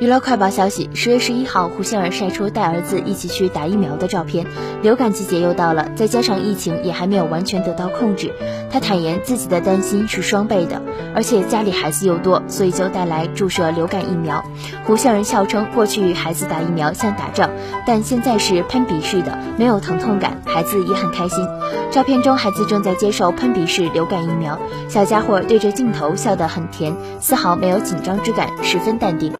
娱乐快报消息，十月十一号，胡杏儿晒出带儿子一起去打疫苗的照片。流感季节又到了，再加上疫情也还没有完全得到控制，她坦言自己的担心是双倍的。而且家里孩子又多，所以就带来注射流感疫苗。胡杏儿笑称过去孩子打疫苗像打仗，但现在是喷鼻式的，没有疼痛感，孩子也很开心。照片中孩子正在接受喷鼻式流感疫苗，小家伙对着镜头笑得很甜，丝毫没有紧张之感，十分淡定。